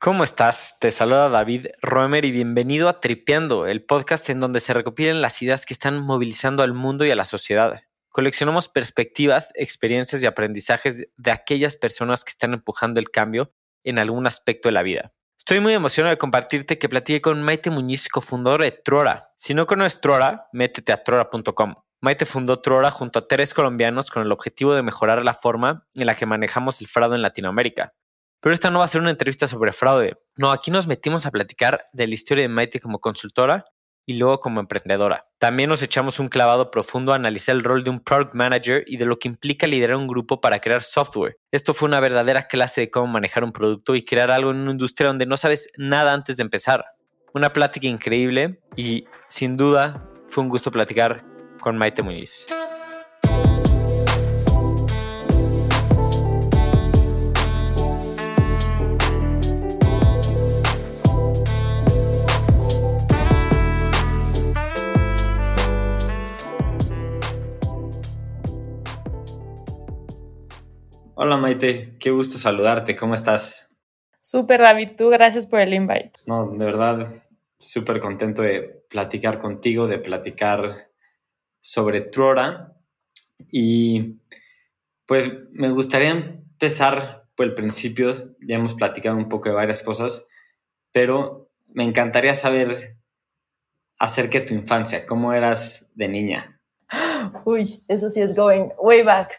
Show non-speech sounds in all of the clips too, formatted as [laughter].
¿Cómo estás? Te saluda David Roemer y bienvenido a Tripeando, el podcast en donde se recopilan las ideas que están movilizando al mundo y a la sociedad. Coleccionamos perspectivas, experiencias y aprendizajes de aquellas personas que están empujando el cambio en algún aspecto de la vida. Estoy muy emocionado de compartirte que platiqué con Maite Muñiz, cofundadora de Trora. Si no conoces Trora, métete a trora.com. Maite fundó Trora junto a tres colombianos con el objetivo de mejorar la forma en la que manejamos el fraude en Latinoamérica. Pero esta no va a ser una entrevista sobre fraude. No, aquí nos metimos a platicar de la historia de Maite como consultora y luego como emprendedora. También nos echamos un clavado profundo a analizar el rol de un product manager y de lo que implica liderar un grupo para crear software. Esto fue una verdadera clase de cómo manejar un producto y crear algo en una industria donde no sabes nada antes de empezar. Una plática increíble y sin duda fue un gusto platicar con Maite Muñiz. Hola Maite, qué gusto saludarte, ¿cómo estás? Súper David, tú gracias por el invite. No, de verdad, súper contento de platicar contigo, de platicar sobre Trora. Y pues me gustaría empezar por el principio, ya hemos platicado un poco de varias cosas, pero me encantaría saber acerca de tu infancia, cómo eras de niña. [gasps] Uy, eso sí es going way back.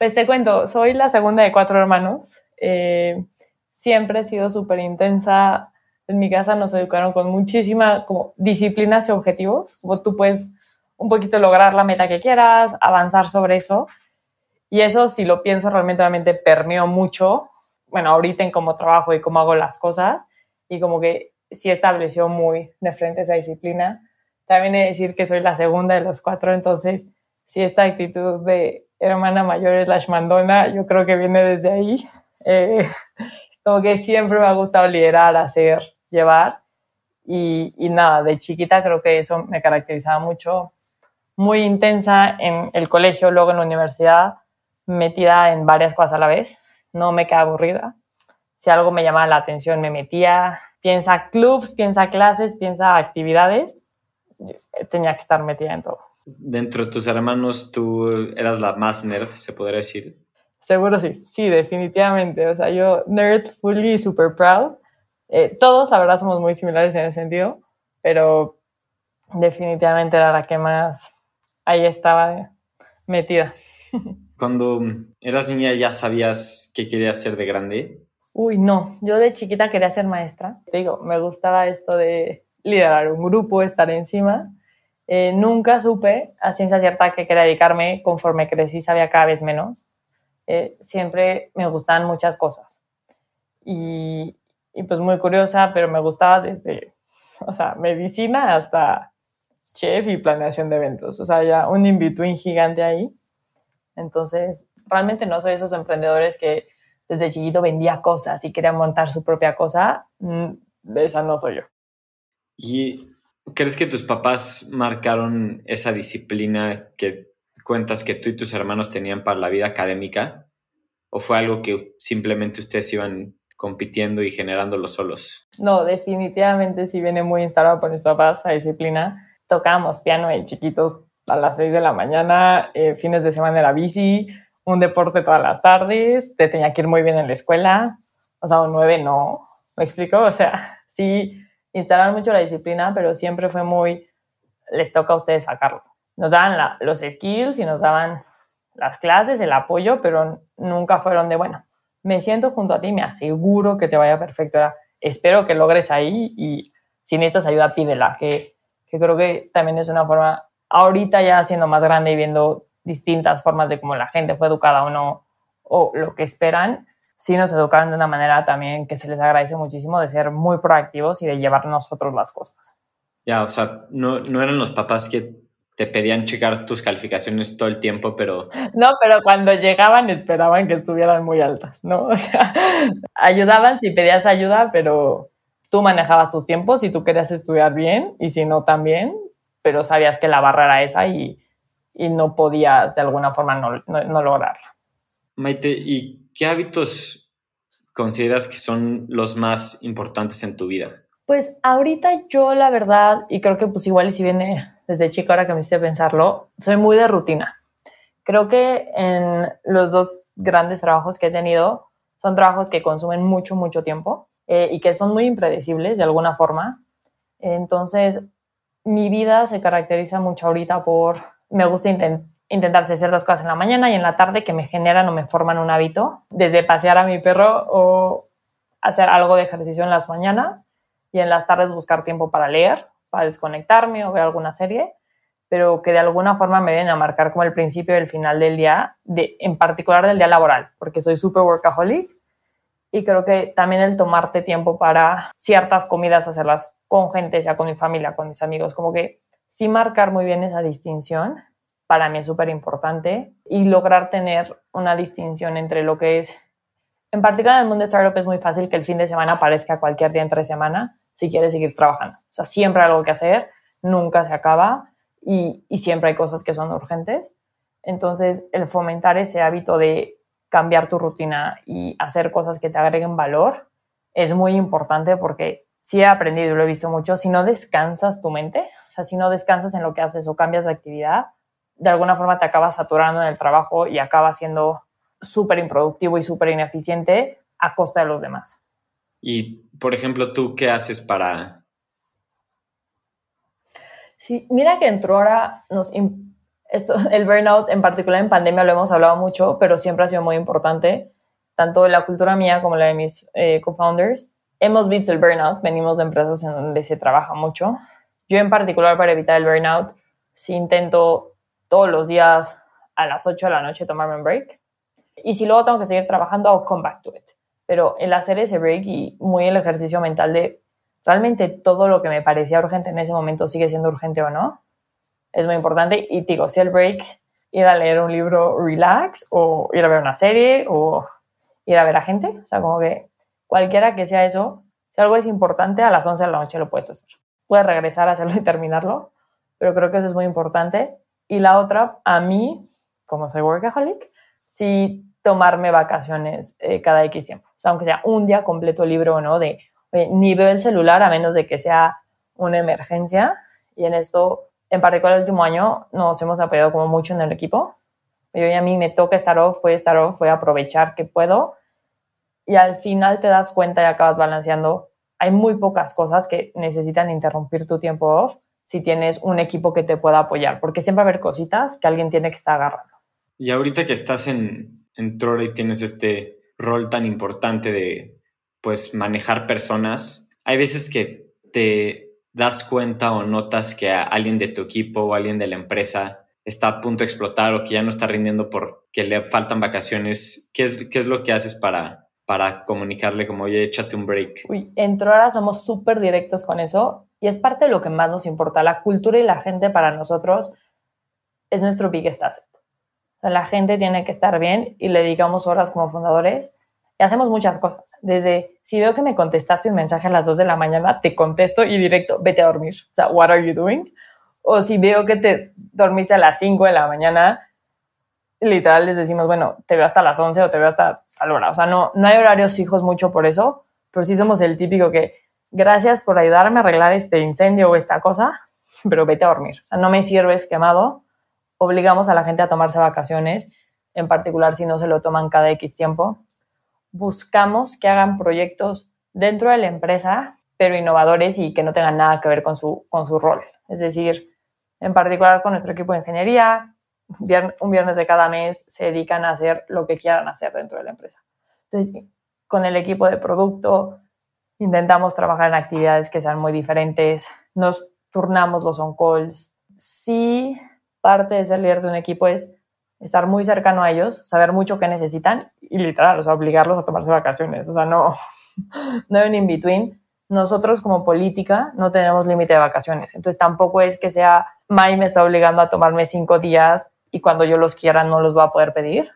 Pues te cuento, soy la segunda de cuatro hermanos. Eh, siempre he sido súper intensa. En mi casa nos educaron con muchísima como, disciplinas y objetivos. Como tú puedes un poquito lograr la meta que quieras, avanzar sobre eso. Y eso, si lo pienso, realmente, realmente permeó mucho. Bueno, ahorita en cómo trabajo y cómo hago las cosas. Y como que sí estableció muy de frente esa disciplina. También he de decir que soy la segunda de los cuatro, entonces sí esta actitud de hermana mayor slash mandona, yo creo que viene desde ahí. Eh, como que siempre me ha gustado liderar, hacer, llevar. Y, y, nada, de chiquita creo que eso me caracterizaba mucho. Muy intensa en el colegio, luego en la universidad, metida en varias cosas a la vez. No me quedaba aburrida. Si algo me llamaba la atención, me metía. Piensa clubs, piensa clases, piensa actividades. Tenía que estar metida en todo. Dentro de tus hermanos, tú eras la más nerd, se podría decir. Seguro sí, sí, definitivamente. O sea, yo nerd, fully, super proud. Eh, todos, la verdad, somos muy similares en ese sentido, pero definitivamente era la que más ahí estaba metida. [laughs] Cuando eras niña, ¿ya sabías qué querías ser de grande? Uy, no. Yo de chiquita quería ser maestra. Te digo, me gustaba esto de liderar un grupo, estar encima eh, nunca supe a ciencia cierta que quería dedicarme conforme crecí, sabía cada vez menos. Eh, siempre me gustaban muchas cosas. Y, y, pues muy curiosa, pero me gustaba desde, o sea, medicina hasta chef y planeación de eventos. O sea, ya un in-between gigante ahí. Entonces, realmente no soy esos emprendedores que desde chiquito vendía cosas y quería montar su propia cosa. Mm, de esa no soy yo. Y ¿Crees que tus papás marcaron esa disciplina que cuentas que tú y tus hermanos tenían para la vida académica? ¿O fue algo que simplemente ustedes iban compitiendo y generándolo solos? No, definitivamente sí viene muy instalado por mis papás esa disciplina. Tocábamos piano en chiquitos a las 6 de la mañana, eh, fines de semana era bici, un deporte todas las tardes, te tenía que ir muy bien en la escuela, o sea, un 9 no, ¿me explico? O sea, sí instalaron mucho la disciplina, pero siempre fue muy, les toca a ustedes sacarlo. Nos daban los skills y nos daban las clases, el apoyo, pero nunca fueron de, bueno, me siento junto a ti, me aseguro que te vaya perfecto. Espero que logres ahí y si necesitas ayuda, pídela, que, que creo que también es una forma, ahorita ya siendo más grande y viendo distintas formas de cómo la gente fue educada o no, o lo que esperan, sí nos educaron de una manera también que se les agradece muchísimo de ser muy proactivos y de llevar nosotros las cosas. Ya, o sea, no, no eran los papás que te pedían checar tus calificaciones todo el tiempo, pero... No, pero cuando llegaban esperaban que estuvieran muy altas, ¿no? [laughs] O sea, ayudaban si pedías ayuda, pero tú manejabas tus tiempos y tú querías estudiar bien y si no también, pero sabías que la barra era esa y, y no podías de alguna forma no, no, no lograrla. Maite, ¿y qué hábitos consideras que son los más importantes en tu vida? Pues ahorita yo la verdad, y creo que pues igual y si viene desde chico ahora que me hice pensarlo, soy muy de rutina. Creo que en los dos grandes trabajos que he tenido son trabajos que consumen mucho, mucho tiempo eh, y que son muy impredecibles de alguna forma. Entonces, mi vida se caracteriza mucho ahorita por, me gusta intentar hacer las cosas en la mañana y en la tarde que me generan o me forman un hábito, desde pasear a mi perro o hacer algo de ejercicio en las mañanas y en las tardes buscar tiempo para leer, para desconectarme o ver alguna serie pero que de alguna forma me vienen a marcar como el principio y el final del día, de, en particular del día laboral, porque soy súper workaholic y creo que también el tomarte tiempo para ciertas comidas, hacerlas con gente, ya con mi familia, con mis amigos, como que sí marcar muy bien esa distinción, para mí es súper importante y lograr tener una distinción entre lo que es, en particular en el mundo de startup es muy fácil que el fin de semana aparezca cualquier día entre semana si quieres seguir trabajando. O sea, siempre hay algo que hacer, nunca se acaba y, siempre hay cosas que son urgentes. Entonces, el fomentar ese hábito de cambiar tu rutina y hacer cosas que te agreguen valor es muy importante porque sí he aprendido y lo he visto mucho, si no descansas tu mente, o sea, si no descansas en lo que haces o cambias de actividad, de alguna forma te acabas saturando en el trabajo y acabas siendo súper improductivo y súper ineficiente a costa de los demás. Y, por ejemplo, ¿tú qué haces para Sí, mira que entró ahora, nos, esto, [laughs] el burnout en particular en pandemia lo hemos hablado mucho, pero siempre ha sido muy importante, tanto en la cultura mía como la de mis eh, co-founders. Hemos visto el burnout, venimos de empresas en donde se trabaja mucho. Yo en particular para evitar el burnout, sí intento todos los días a las 8 de la noche tomarme un break. Y si luego tengo que seguir trabajando, I'll come back to it. Pero el hacer ese break y muy el ejercicio mental de realmente todo lo que me parecía urgente en ese momento sigue siendo urgente o no. Es muy importante. Y digo, si el break, ir a leer un libro relax o ir a ver una serie o ir a ver a gente. O sea, como que cualquiera que sea eso, si algo es importante, a las 11 de la noche lo puedes hacer. Puedes regresar a hacerlo y terminarlo, pero creo que eso es muy importante. Y la otra, a mí, como soy workaholic, sí tomarme vacaciones eh, cada X tiempo. O sea, aunque sea un día completo libre o no, de ni veo el celular a menos de que sea una emergencia. Y en esto, en particular el último año, nos hemos apoyado como mucho en el equipo. Yo y a mí me toca estar off, voy a estar off, voy a aprovechar que puedo. Y al final te das cuenta y acabas balanceando. Hay muy pocas cosas que necesitan interrumpir tu tiempo off si tienes un equipo que te pueda apoyar, porque siempre va a haber cositas que alguien tiene que estar agarrando. Y ahorita que estás en, en Trora y tienes este rol tan importante de pues manejar personas, hay veces que te das cuenta o notas que alguien de tu equipo o alguien de la empresa está a punto de explotar o que ya no está rindiendo porque le faltan vacaciones. ¿Qué es, qué es lo que haces para, para comunicarle como, oye, échate un break? Uy, en ahora somos súper directos con eso y es parte de lo que más nos importa. La cultura y la gente para nosotros es nuestro biggest asset. O sea, la gente tiene que estar bien y le dedicamos horas como fundadores y hacemos muchas cosas. Desde si veo que me contestaste un mensaje a las 2 de la mañana, te contesto y directo, vete a dormir. O sea, what are you doing? O si veo que te dormiste a las 5 de la mañana, literal les decimos, bueno, te veo hasta las 11 o te veo hasta tal hora. O sea, no, no hay horarios fijos mucho por eso, pero sí somos el típico que, gracias por ayudarme a arreglar este incendio o esta cosa, pero vete a dormir. O sea, no me sirves quemado. Obligamos a la gente a tomarse vacaciones, en particular si no se lo toman cada X tiempo buscamos que hagan proyectos dentro de la empresa, pero innovadores y que no tengan nada que ver con su, con su rol. Es decir, en particular con nuestro equipo de ingeniería, un viernes de cada mes se dedican a hacer lo que quieran hacer dentro de la empresa. Entonces, con el equipo de producto intentamos trabajar en actividades que sean muy diferentes, nos turnamos los on-calls. Sí, parte de ser líder de un equipo es estar muy cercano a ellos, saber mucho qué necesitan y literal, o sea, obligarlos a tomarse vacaciones. O sea, no, [laughs] no hay un in-between. Nosotros como política no tenemos límite de vacaciones. Entonces tampoco es que sea, May me está obligando a tomarme cinco días y cuando yo los quiera no los voy a poder pedir.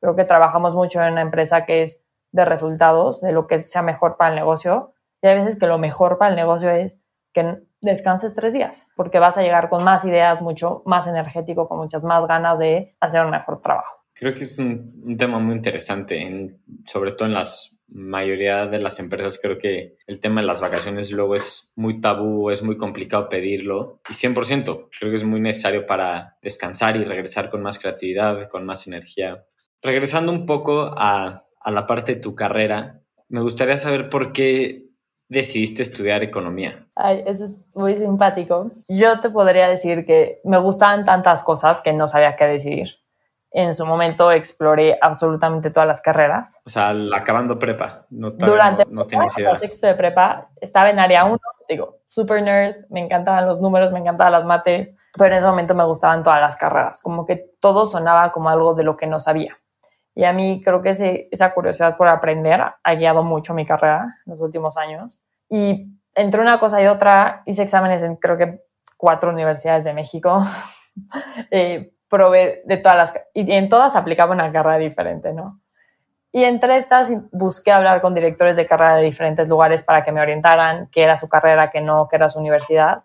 Creo que trabajamos mucho en una empresa que es de resultados, de lo que sea mejor para el negocio. Y hay veces que lo mejor para el negocio es que descanses tres días, porque vas a llegar con más ideas, mucho más energético, con muchas más ganas de hacer un mejor trabajo. Creo que es un, tema muy interesante, sobre todo en las mayoría de las empresas creo que el tema de las vacaciones luego es muy tabú, es muy complicado pedirlo y 100% creo que es muy necesario para descansar y regresar con más creatividad, con más energía. Regresando un poco a, a la parte de tu carrera, me gustaría saber por qué decidiste estudiar economía? Eso es muy simpático. Yo te podría decir que me gustaban tantas cosas que no sabía qué decidir. En su momento exploré absolutamente todas las carreras. O sea, acabando prepa. No, Durante no, no o sea, sexto de prepa, estaba en área 1, digo, super nerd, me encantaban los números, me encantaban las mates, pero en ese momento me gustaban todas las carreras, como que todo sonaba como algo de lo que no sabía. Y a mí creo que ese, esa curiosidad por aprender ha guiado mucho mi carrera en los últimos años. Y entre una cosa y otra hice exámenes en creo que cuatro universidades de México. [laughs] eh, probé de todas las... Y en todas aplicaba una carrera diferente, ¿no? Y entre estas busqué hablar con directores de carrera de diferentes lugares para que me orientaran qué era su carrera, qué no, qué era su universidad.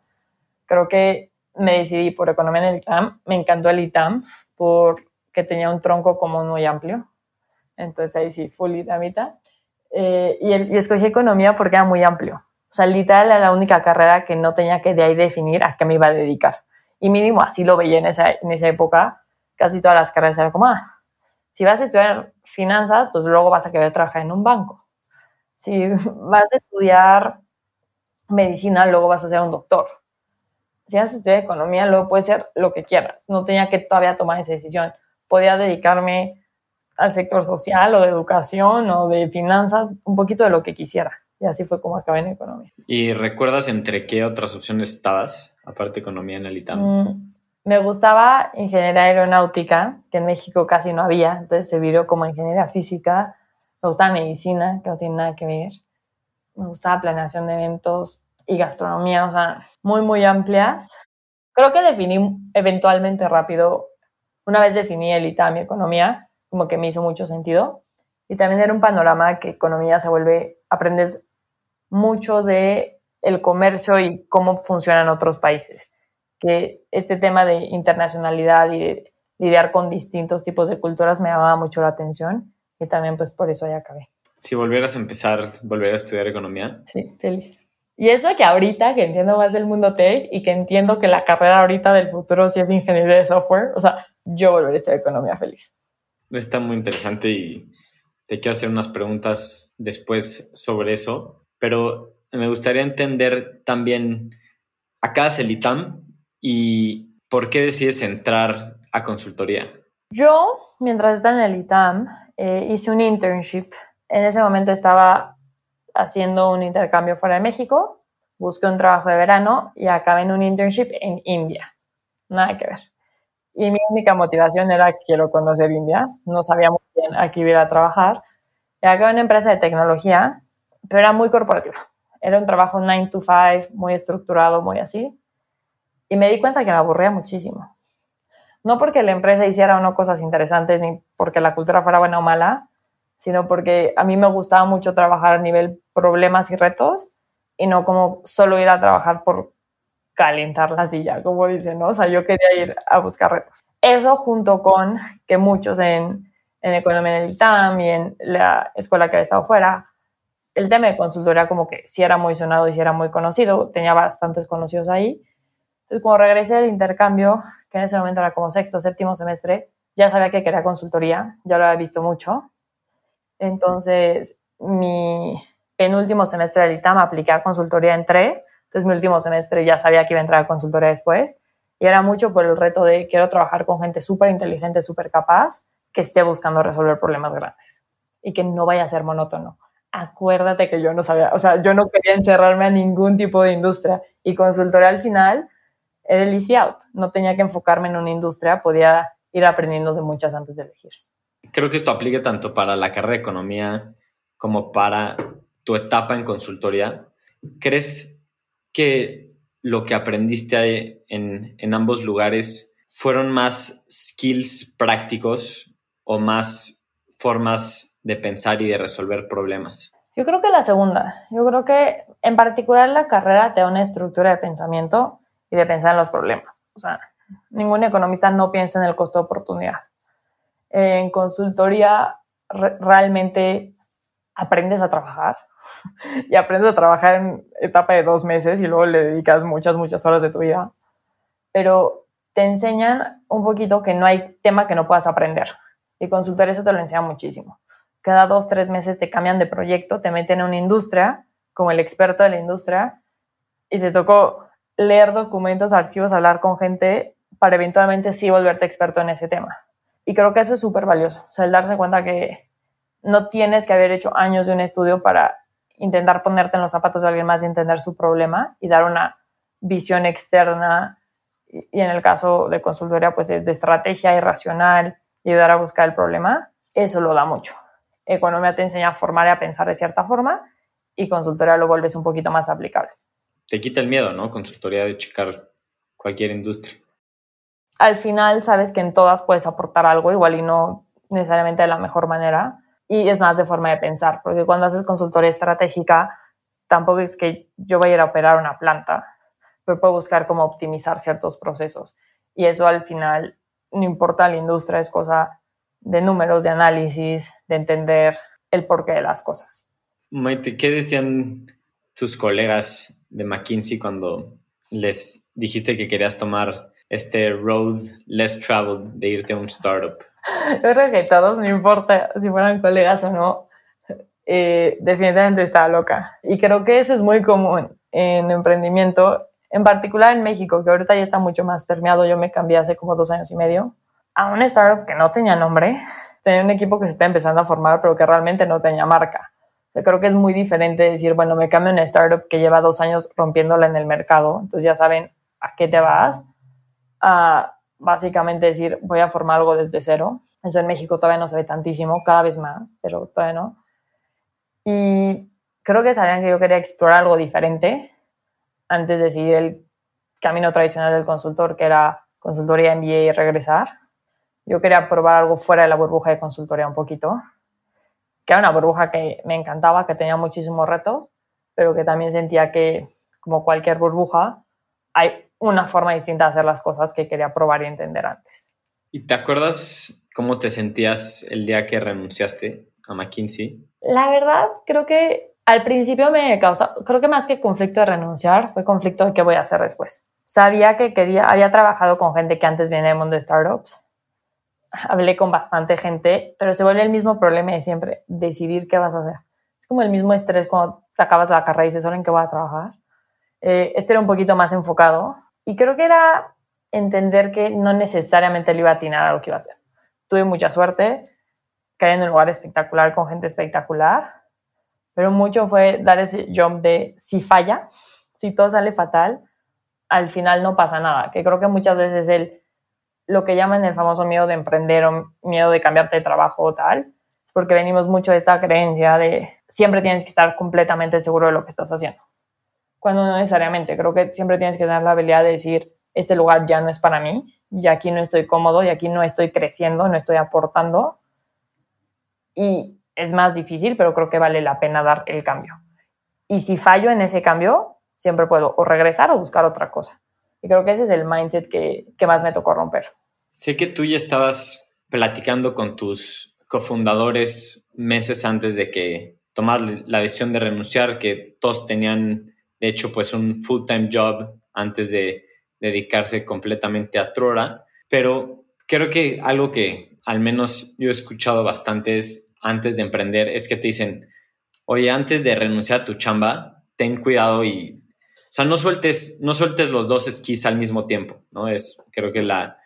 Creo que me decidí por economía en el ITAM. Me encantó el ITAM por que tenía un tronco común muy amplio. Entonces ahí sí, full itamita. Eh, y, y, escogí economía porque era muy amplio. O sea, literal era la única carrera que no tenía que de ahí definir a qué me iba a dedicar. Y mínimo así lo veía en esa, en esa época. Casi todas las carreras eran como, ah, si vas a estudiar finanzas, pues luego vas a querer trabajar en un banco. Si [laughs] vas a estudiar medicina, luego vas a ser un doctor. Si vas a estudiar economía, luego puedes ser lo que quieras. No tenía que todavía tomar esa decisión podía dedicarme al sector social o de educación o de finanzas, un poquito de lo que quisiera. Y así fue como acabé en economía. ¿Y recuerdas entre qué otras opciones estabas, aparte de economía en el ITAM? Mm, me gustaba ingeniería aeronáutica, que en México casi no había, entonces se viró como ingeniería física. Me gustaba medicina, que no tiene nada que ver. Me gustaba planeación de eventos y gastronomía, o sea, muy, muy amplias. Creo que definí eventualmente rápido una vez definí el ITAM y economía, como que me hizo mucho sentido. Y también era un panorama que economía se vuelve, aprendes mucho de el comercio y cómo funcionan otros países. Que este tema de internacionalidad y de lidiar con distintos tipos de culturas me llamaba mucho la atención y también pues por eso ya acabé. Si volvieras a empezar, volver a estudiar economía. Sí, feliz. Y eso que ahorita que entiendo más del mundo tech y que entiendo que la carrera ahorita del futuro sí es ingeniería de software, o sea, yo volveré a ser economía feliz. Está muy interesante y te quiero hacer unas preguntas después sobre eso, pero me gustaría entender también, acá es el ITAM y por qué decides entrar a consultoría. Yo, mientras estaba en el ITAM, eh, hice un internship. En ese momento estaba haciendo un intercambio fuera de México, busqué un trabajo de verano y acabé en un internship en India. Nada que ver. Y mi única motivación era quiero conocer India. No sabía muy bien a qué iba a trabajar. Y acá en una empresa de tecnología, pero era muy corporativa. Era un trabajo 9 to 5, muy estructurado, muy así. Y me di cuenta que me aburría muchísimo. No porque la empresa hiciera o no cosas interesantes, ni porque la cultura fuera buena o mala, sino porque a mí me gustaba mucho trabajar a nivel problemas y retos y no como solo ir a trabajar por calentar la silla, como dicen, ¿no? O sea, yo quería ir a buscar retos. Eso junto con que muchos en, en Economía en el ITAM y en la escuela que había estado fuera, el tema de consultoría como que sí era muy sonado y sí era muy conocido, tenía bastantes conocidos ahí. Entonces, cuando regresé del intercambio, que en ese momento era como sexto, séptimo semestre, ya sabía que quería consultoría, ya lo había visto mucho. Entonces, mi penúltimo semestre del ITAM apliqué a consultoría, entré, entonces mi último semestre ya sabía que iba a entrar a consultoría después y era mucho por el reto de quiero trabajar con gente súper inteligente, súper capaz, que esté buscando resolver problemas grandes y que no vaya a ser monótono. Acuérdate que yo no sabía, o sea, yo no quería encerrarme a ningún tipo de industria y consultoría al final era el easy out. No tenía que enfocarme en una industria, podía ir aprendiendo de muchas antes de elegir. Creo que esto aplica tanto para la carrera de economía como para tu etapa en consultoría. ¿Crees que lo que aprendiste en, en ambos lugares fueron más skills prácticos o más formas de pensar y de resolver problemas? Yo creo que la segunda. Yo creo que en particular la carrera te da una estructura de pensamiento y de pensar en los problemas. O sea, ningún economista no piensa en el costo de oportunidad. En consultoría realmente aprendes a trabajar [laughs] y aprendes a trabajar en etapa de dos meses y luego le dedicas muchas, muchas horas de tu vida. Pero te enseñan un poquito que no hay tema que no puedas aprender. Y consultar eso te lo enseña muchísimo. Cada dos, tres meses te cambian de proyecto, te meten en una industria como el experto de la industria y te tocó leer documentos, archivos, hablar con gente para eventualmente sí volverte experto en ese tema. Y creo que eso es súper valioso. O sea, el darse cuenta que no tienes que haber hecho años de un estudio para intentar ponerte en los zapatos de alguien más y entender su problema y dar una visión externa y en el caso de consultoría, pues de, estrategia irracional y ayudar a buscar el problema, eso lo da mucho. Economía te enseña a formar y a pensar de cierta forma y consultoría lo vuelves un poquito más aplicable. Te quita el miedo, ¿no? Consultoría de checar cualquier industria. Al final sabes que en todas puedes aportar algo, igual y no necesariamente de la mejor manera, y es más de forma de pensar, porque cuando haces consultoría estratégica, tampoco es que yo vaya a ir a operar una planta, pero puedo buscar cómo optimizar ciertos procesos. Y eso al final, no importa la industria, es cosa de números, de análisis, de entender el porqué de las cosas. Maite, ¿qué decían tus colegas de McKinsey cuando les dijiste que querías tomar este road less traveled de irte a un startup? [laughs] Yo creo que todos, no importa si fueran colegas o no, eh, definitivamente estaba loca. Y creo que eso es muy común en emprendimiento, en particular en México, que ahorita ya está mucho más permeado. Yo me cambié hace como dos años y medio a un startup que no tenía nombre, tenía un equipo que se está empezando a formar, pero que realmente no tenía marca. Yo creo que es muy diferente decir, bueno, me cambio a una startup que lleva dos años rompiéndola en el mercado, entonces ya saben a qué te vas, a básicamente decir, voy a formar algo desde cero. Eso en México todavía no se ve tantísimo, cada vez más, pero todavía no. Y creo que sabían que yo quería explorar algo diferente antes de seguir el camino tradicional del consultor, que era consultoría, MBA y regresar. Yo quería probar algo fuera de la burbuja de consultoría un poquito, que era una burbuja que me encantaba, que tenía muchísimos retos, pero que también sentía que, como cualquier burbuja, hay una forma distinta de hacer las cosas que quería probar y entender antes. ¿Y te acuerdas cómo te sentías el día que renunciaste a McKinsey? La verdad, creo que al principio me causa, creo que más que conflicto de renunciar, fue conflicto de qué voy a hacer después. Sabía que quería, había trabajado con gente que antes venía del mundo de startups. Hablé con bastante gente, pero se vuelve el mismo problema de siempre, decidir qué vas a hacer. Es como el mismo estrés cuando te acabas la carrera y dices, ¿ahora en qué voy a trabajar? Eh, este era un poquito más enfocado y creo que era entender que no necesariamente le iba a atinar a lo que iba a hacer. Tuve mucha suerte, caí en un lugar espectacular con gente espectacular, pero mucho fue dar ese jump de si falla, si todo sale fatal, al final no pasa nada, que creo que muchas veces el, lo que llaman el famoso miedo de emprender o miedo de cambiarte de trabajo o tal, porque venimos mucho de esta creencia de siempre tienes que estar completamente seguro de lo que estás haciendo cuando no necesariamente. Creo que siempre tienes que tener la habilidad de decir, este lugar ya no es para mí, y aquí no estoy cómodo, y aquí no estoy creciendo, no estoy aportando. Y es más difícil, pero creo que vale la pena dar el cambio. Y si fallo en ese cambio, siempre puedo o regresar o buscar otra cosa. Y creo que ese es el mindset que, que más me tocó romper. Sé que tú ya estabas platicando con tus cofundadores meses antes de que tomar la decisión de renunciar, que todos tenían de hecho, pues un full-time job antes de dedicarse completamente a Trora. Pero creo que algo que al menos yo he escuchado bastante es antes de emprender, es que te dicen, oye, antes de renunciar a tu chamba, ten cuidado y, o sea, no sueltes, no sueltes los dos esquís al mismo tiempo, ¿no? Es, creo que la,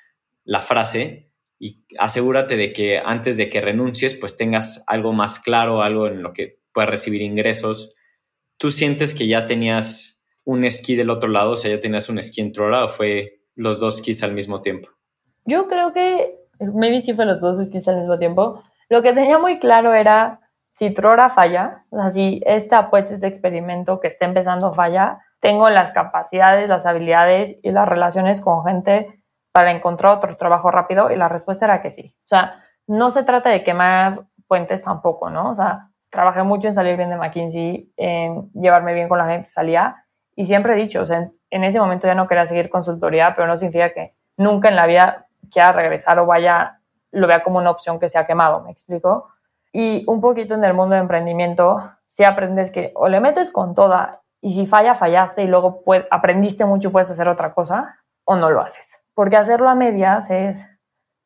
la frase y asegúrate de que antes de que renuncies, pues tengas algo más claro, algo en lo que puedas recibir ingresos ¿Tú sientes que ya tenías un esquí del otro lado? O sea, ya tenías un esquí en Trora o fue los dos esquís al mismo tiempo? Yo creo que maybe sí fue los dos esquís al mismo tiempo. Lo que tenía muy claro era si Trora falla, o sea, si esta apuesta, este experimento que está empezando falla, tengo las capacidades, las habilidades y las relaciones con gente para encontrar otro trabajo rápido y la respuesta era que sí. O sea, no se trata de quemar puentes tampoco, ¿no? O sea, trabajé mucho en salir bien de McKinsey, en llevarme bien con la gente, salía y siempre he dicho, o sea, en, ese momento ya no quería seguir consultoría, pero no significa que nunca en la vida quiera regresar o vaya, lo vea como una opción que se ha quemado, ¿me explico? Y un poquito en el mundo de emprendimiento, si aprendes que o le metes con toda y si falla, fallaste y luego aprendiste mucho y puedes hacer otra cosa, o no lo haces. Porque hacerlo a medias es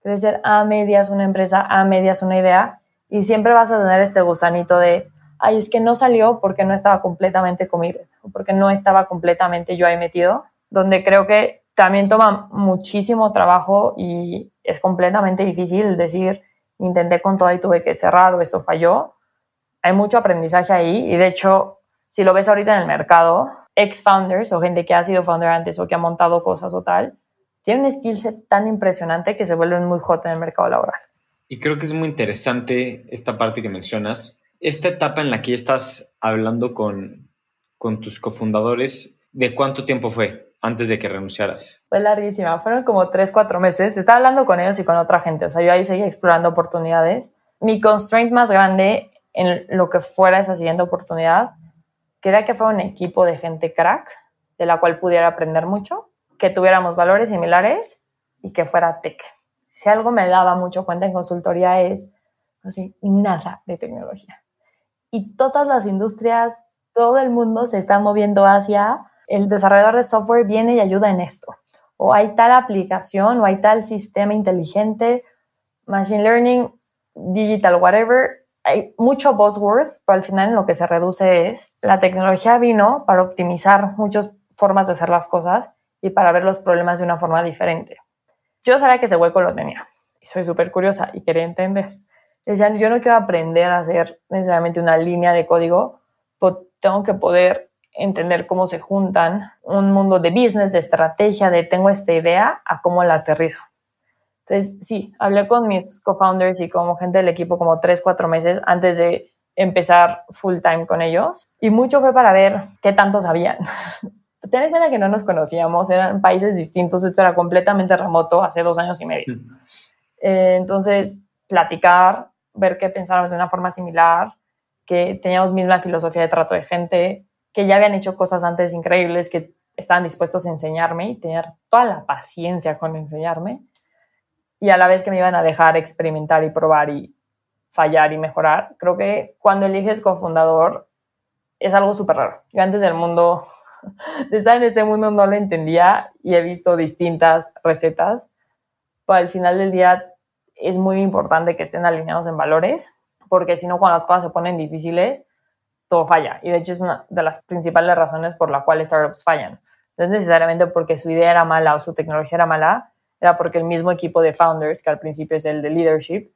crecer a medias una empresa, a medias una idea, y siempre vas a tener este gusanito de, ay, es que no salió porque no estaba completamente comido, o porque no estaba completamente yo ahí metido, donde creo que también toma muchísimo trabajo y es completamente difícil decir, intenté con todo y tuve que cerrar o esto falló. Hay mucho aprendizaje ahí y de hecho si lo ves ahorita en el mercado, ex-founders o gente que ha sido founder antes o que ha montado cosas o tal, tienen un skill set tan impresionante que se vuelven muy hot en el mercado laboral. Y creo que es muy interesante esta parte que mencionas. Esta etapa en la que estás hablando con, con tus cofundadores, ¿de cuánto tiempo fue antes de que renunciaras? Fue larguísima, fueron como tres, cuatro meses. Estaba hablando con ellos y con otra gente, o sea, yo ahí seguía explorando oportunidades. Mi constraint más grande en lo que fuera esa siguiente oportunidad Quería que fuera un equipo de gente crack, de la cual pudiera aprender mucho, que tuviéramos valores similares y que fuera tech. Si algo me daba mucho cuenta en consultoría es, así, nada de tecnología. Y todas las industrias, todo el mundo se está moviendo hacia el desarrollador de software viene y ayuda en esto. O hay tal aplicación, o hay tal sistema inteligente, machine learning, digital, whatever, hay mucho buzzword, pero al final lo que se reduce es la tecnología vino para optimizar muchas formas de hacer las cosas y para ver los problemas de una forma diferente. Yo sabía que ese hueco lo tenía y soy súper curiosa y quería entender. Decían, yo no quiero aprender a hacer necesariamente una línea de código, pero tengo que poder entender cómo se juntan un mundo de business, de estrategia, de tengo esta idea, a cómo la aterrizo. Entonces, sí, hablé con mis co-founders y como gente del equipo como tres, cuatro meses antes de empezar full time con ellos. Y mucho fue para ver qué tanto sabían. [laughs] Ten en cuenta que no nos conocíamos, eran países distintos, esto era completamente remoto hace dos años y medio. Eh, entonces, platicar, ver qué pensábamos de una forma similar, que teníamos misma filosofía de trato de gente, que ya habían hecho cosas antes increíbles, que estaban dispuestos a enseñarme y tener toda la paciencia con enseñarme y a la vez que me iban a dejar experimentar y probar y fallar y mejorar. Creo que cuando eliges cofundador es algo súper raro. Yo antes del mundo, [laughs] de estar en este mundo no lo entendía y he visto distintas recetas, pero al final del día es muy importante que estén alineados en valores, porque si no, cuando las cosas se ponen difíciles, todo falla. Y de hecho es una de las principales razones por la cual startups fallan. No es necesariamente porque su idea era mala o su tecnología era mala, era porque el mismo equipo de founders, que al principio es el de leadership,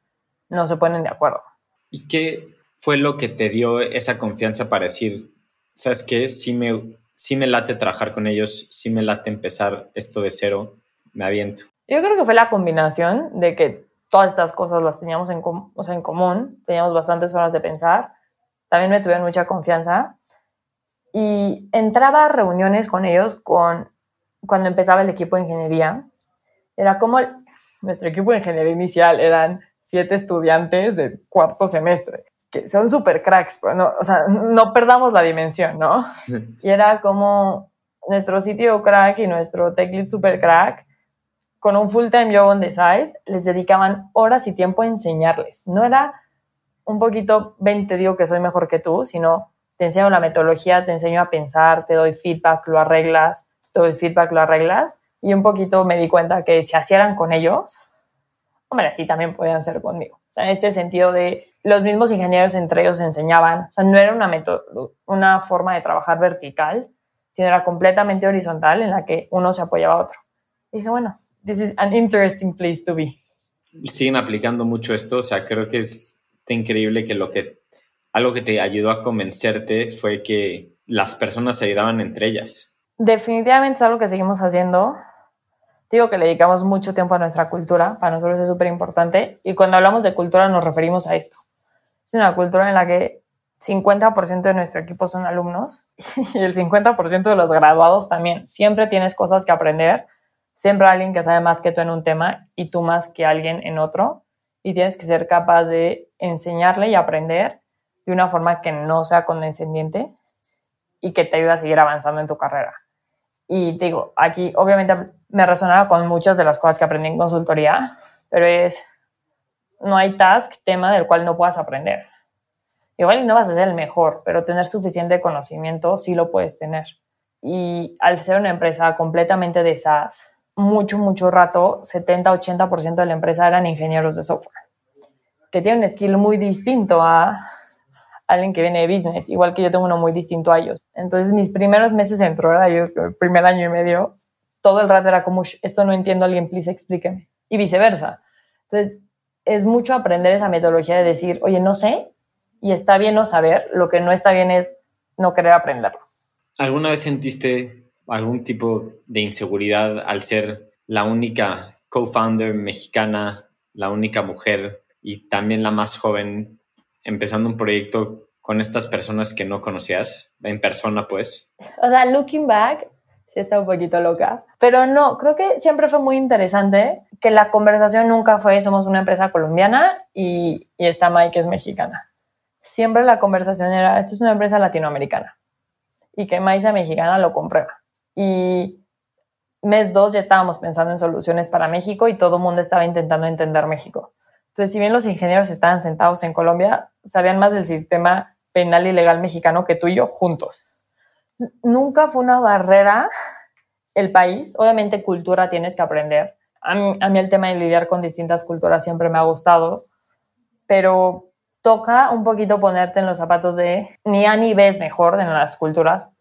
no se ponen de acuerdo. ¿Y qué fue lo que te dio esa confianza para decir, sabes qué, sí me, sí me late trabajar con ellos, sí me late empezar esto de cero, me aviento? Yo creo que fue la combinación de que todas estas cosas las teníamos en, o sea, en común, teníamos bastantes formas de pensar, también me tuvieron mucha confianza y entraba a reuniones con ellos con, cuando empezaba el equipo de ingeniería era como nuestro equipo de ingeniería inicial eran siete estudiantes de cuarto semestre, que son súper cracks, pero no, o sea, no perdamos la dimensión, ¿no? [laughs] Y era como nuestro sitio crack y nuestro tech lead super crack, con un full time job on the side, les dedicaban horas y tiempo a enseñarles. No era un poquito, ven, te digo que soy mejor que tú, sino te enseño la metodología, te enseño a pensar, te doy feedback, lo arreglas, te doy feedback, lo arreglas y un poquito me di cuenta que si hacían con ellos, hombre, así también podían ser conmigo. O sea, en este sentido de los mismos ingenieros entre ellos enseñaban, o sea, no era una, una forma de trabajar vertical, sino era completamente horizontal en la que uno se apoyaba a otro. Y dije, bueno, this is an interesting place to be. Siguen aplicando mucho esto, o sea, creo que es increíble que lo que algo que te ayudó a convencerte fue que las personas se ayudaban entre ellas. Definitivamente es algo que seguimos haciendo. Digo que le dedicamos mucho tiempo a nuestra cultura, para nosotros es súper importante. Y cuando hablamos de cultura nos referimos a esto. Es una cultura en la que 50% de nuestro equipo son alumnos [laughs] y el 50% de los graduados también. Siempre tienes cosas que aprender, siempre alguien que sabe más que tú en un tema y tú más que alguien en otro. Y tienes que ser capaz de enseñarle y aprender de una forma que no sea condescendiente y que te ayude a seguir avanzando en tu carrera. Y digo, aquí obviamente me resonaba con muchas de las cosas que aprendí en consultoría, pero es no hay task, tema del cual no puedas aprender. Igual no vas a ser el mejor, pero tener suficiente conocimiento sí lo puedes tener. Y al ser una empresa completamente de SaaS, mucho, mucho rato, 70-80% de la empresa eran ingenieros de software, que tienen un skill muy distinto a alguien que viene de business, igual que yo tengo uno muy distinto a ellos. Entonces, mis primeros meses en Trora, yo, el primer año y medio, todo el rato era como, esto no entiendo, alguien, please, explíqueme. Y viceversa. Entonces, es mucho aprender esa metodología de decir, oye, no sé, y está bien no saber, lo que no está bien es no querer aprenderlo. ¿Alguna vez sentiste algún tipo de inseguridad al ser la única co-founder mexicana, la única mujer y también la más joven, empezando un proyecto con estas personas que no conocías, en persona pues? O sea, looking back, sí está un poquito loca. Pero no, creo que siempre fue muy interesante que la conversación nunca fue somos una empresa colombiana y, y esta Mike es mexicana. Siempre la conversación era esto es una empresa latinoamericana y que sea mexicana lo comprueba. Y mes dos ya estábamos pensando en soluciones para México y todo el mundo estaba intentando entender México. Entonces, si bien los ingenieros estaban sentados en Colombia, sabían más del sistema penal y legal mexicano que tú y yo juntos nunca fue una barrera el país. Obviamente cultura tienes que aprender. A mí, el tema de lidiar con distintas culturas siempre me ha gustado, pero toca un poquito ponerte en los zapatos de ni A ni B es mejor en las culturas.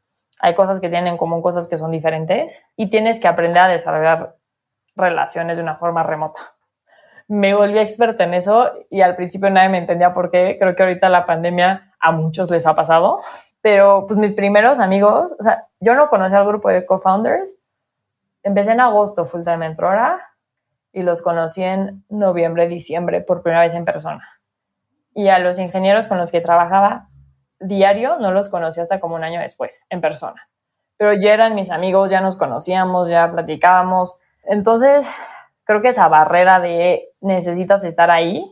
Hay cosas que tienen en común, cosas que son diferentes y tienes que aprender a desarrollar relaciones de una forma remota. Me volví experta en eso y al principio nadie me entendía por qué. Creo que ahorita la pandemia a muchos les ha pasado pero pues mis primeros amigos, o sea, yo no conocí al grupo de co-founders. Empecé en agosto full time en Trora y los conocí en noviembre, diciembre por primera vez en persona. Y a los ingenieros con los que trabajaba diario no los conocí hasta como un año después, en persona. Pero ya eran mis amigos, ya nos conocíamos, ya platicábamos. Entonces, creo que esa barrera de necesitas estar ahí,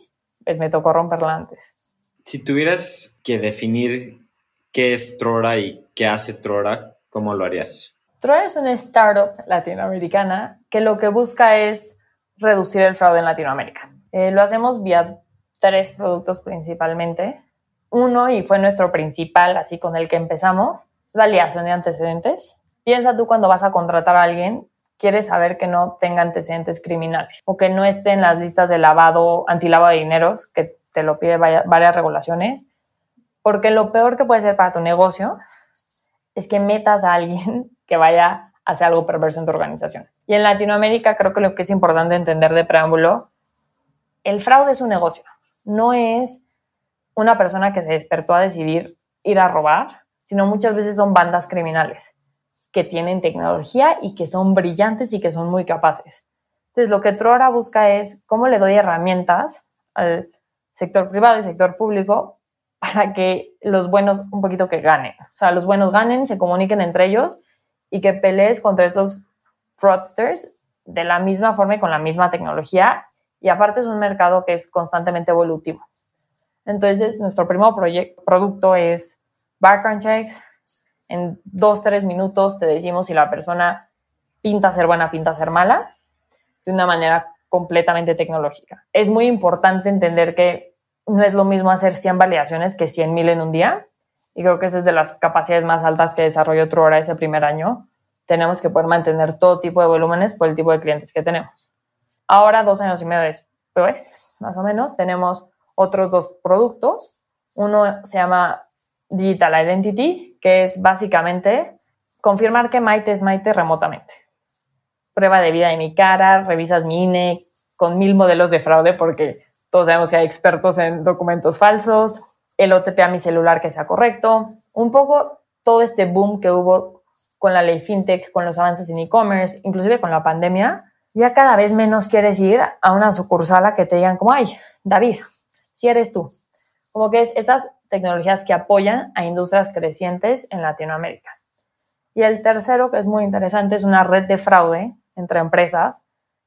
pues me tocó romperla antes. Si tuvieras que definir qué es Trora y qué hace Trora, ¿cómo lo harías? Trora es una startup latinoamericana que lo que busca es reducir el fraude en Latinoamérica. Eh, lo hacemos vía tres productos principalmente. Uno, y fue nuestro principal, así con el que empezamos, la aliación de antecedentes. Piensa tú cuando vas a contratar a alguien, quieres saber que no tenga antecedentes criminales o que no esté en las listas de lavado, antilavado de dineros, que te lo pide varias regulaciones, porque lo peor que puede ser para tu negocio es que metas a alguien [laughs] que vaya a hacer algo perverso en tu organización. Y en Latinoamérica creo que lo que es importante entender de preámbulo, el fraude es un negocio, no es una persona que se despertó a decidir ir a robar, sino muchas veces son bandas criminales que tienen tecnología y que son brillantes y que son muy capaces. Entonces, lo que Trora busca es cómo le doy herramientas al sector privado y sector público para que los buenos un poquito que ganen. O sea, los buenos ganen, se comuniquen entre ellos y que pelees contra estos fraudsters de la misma forma y con la misma tecnología. Y aparte es un mercado que es constantemente evolutivo. Entonces, nuestro primer producto es background checks. En dos, tres minutos te decimos si la persona pinta ser buena, pinta ser mala, de una manera completamente tecnológica. Es muy importante entender que no es lo mismo hacer 100 validaciones que 100 mil en un día. Y creo que esa es de las capacidades más altas que desarrolló otro hora ese primer año. Tenemos que poder mantener todo tipo de volúmenes por el tipo de clientes que tenemos. Ahora, dos años y medio después, más o menos, tenemos otros dos productos. Uno se llama Digital Identity, que es básicamente confirmar que Maite es Maite remotamente. Prueba de vida de mi cara, revisas mi INE con mil modelos de fraude porque todos sabemos que hay expertos en documentos falsos, el OTP a mi celular que sea correcto, un poco todo este boom que hubo con la ley fintech, con los avances en e-commerce, inclusive con la pandemia, ya cada vez menos quieres ir a una sucursal a que te digan como, ay, David, si eres tú. Como que es estas tecnologías que apoyan a industrias crecientes en Latinoamérica. Y el tercero, que es muy interesante, es una red de fraude entre empresas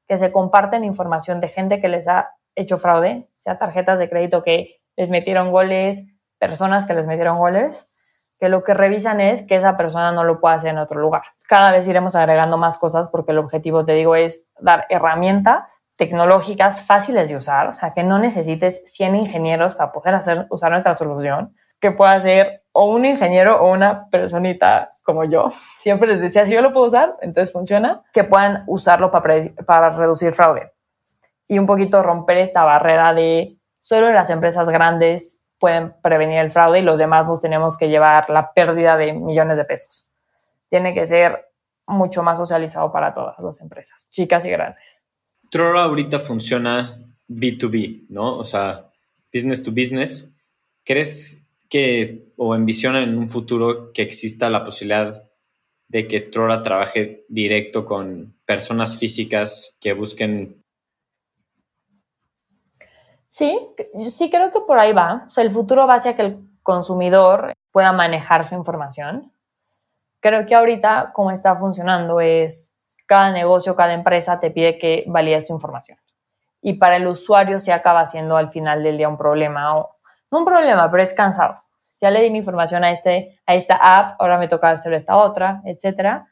que se comparten información de gente que les ha hecho fraude, sea tarjetas de crédito que les metieron goles, personas que les metieron goles, que lo que revisan es que esa persona no lo pueda hacer en otro lugar. Cada vez iremos agregando más cosas porque el objetivo, te digo, es dar herramientas tecnológicas fáciles de usar, o sea, que no necesites 100 ingenieros para poder hacer, usar nuestra solución, que pueda ser o un ingeniero o una personita como yo. Siempre les decía, si yo lo puedo usar, entonces funciona, que puedan usarlo para, para reducir fraude. Y un poquito romper esta barrera de solo las empresas grandes pueden prevenir el fraude y los demás nos tenemos que llevar la pérdida de millones de pesos. Tiene que ser mucho más socializado para todas las empresas, chicas y grandes. Trora ahorita funciona B2B, ¿no? O sea, business to business. ¿Crees que o envisionan en un futuro que exista la posibilidad de que Trora trabaje directo con personas físicas que busquen Sí, sí creo que por ahí va. O sea, el futuro va hacia que el consumidor pueda manejar su información. Creo que ahorita como está funcionando es cada negocio, cada empresa te pide que valides tu información. Y para el usuario se acaba siendo al final del día un problema. O, no un problema, pero es cansado. Ya le di mi información a, este, a esta app, ahora me toca hacer esta otra, etc.